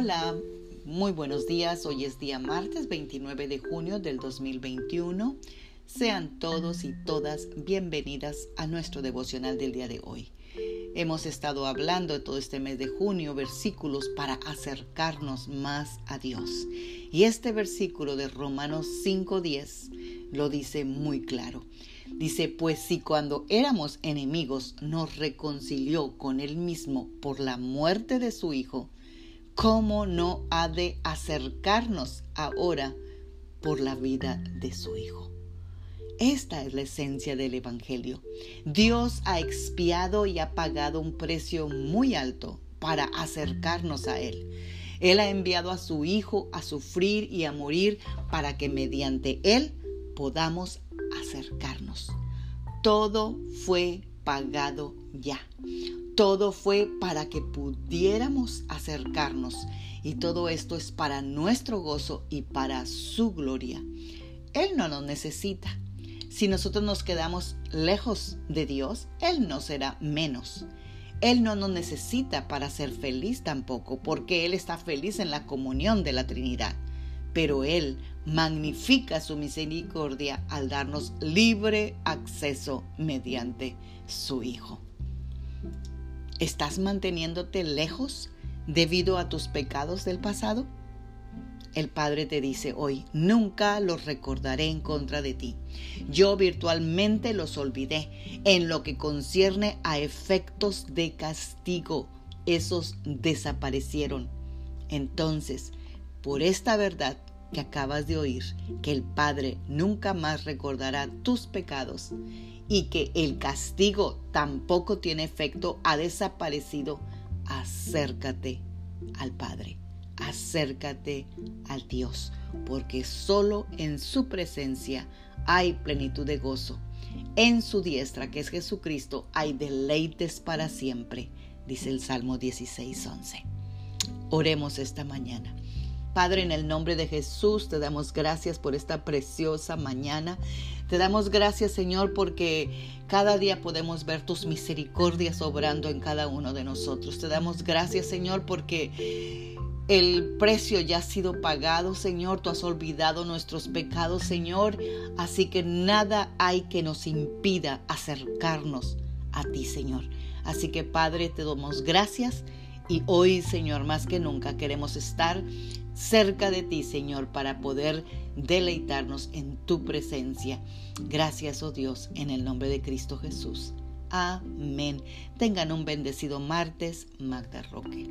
Hola, muy buenos días. Hoy es día martes 29 de junio del 2021. Sean todos y todas bienvenidas a nuestro devocional del día de hoy. Hemos estado hablando todo este mes de junio versículos para acercarnos más a Dios. Y este versículo de Romanos 5:10 lo dice muy claro. Dice, pues si cuando éramos enemigos nos reconcilió con él mismo por la muerte de su Hijo, ¿cómo no ha de acercarnos ahora por la vida de su Hijo? Esta es la esencia del Evangelio. Dios ha expiado y ha pagado un precio muy alto para acercarnos a Él. Él ha enviado a su Hijo a sufrir y a morir para que mediante Él podamos acercarnos. Todo fue pagado ya. Todo fue para que pudiéramos acercarnos y todo esto es para nuestro gozo y para su gloria. Él no nos necesita. Si nosotros nos quedamos lejos de Dios, Él no será menos. Él no nos necesita para ser feliz tampoco, porque Él está feliz en la comunión de la Trinidad. Pero Él magnifica su misericordia al darnos libre acceso mediante su Hijo. ¿Estás manteniéndote lejos debido a tus pecados del pasado? El Padre te dice hoy, nunca los recordaré en contra de ti. Yo virtualmente los olvidé en lo que concierne a efectos de castigo. Esos desaparecieron. Entonces, por esta verdad que acabas de oír, que el Padre nunca más recordará tus pecados y que el castigo tampoco tiene efecto, ha desaparecido, acércate al Padre, acércate al Dios, porque solo en su presencia hay plenitud de gozo. En su diestra, que es Jesucristo, hay deleites para siempre, dice el Salmo 16:11. Oremos esta mañana. Padre, en el nombre de Jesús, te damos gracias por esta preciosa mañana. Te damos gracias, Señor, porque cada día podemos ver tus misericordias obrando en cada uno de nosotros. Te damos gracias, Señor, porque el precio ya ha sido pagado, Señor. Tú has olvidado nuestros pecados, Señor. Así que nada hay que nos impida acercarnos a ti, Señor. Así que, Padre, te damos gracias. Y hoy, Señor, más que nunca queremos estar cerca de ti, Señor, para poder deleitarnos en tu presencia. Gracias, oh Dios, en el nombre de Cristo Jesús. Amén. Tengan un bendecido martes, Magda Roque.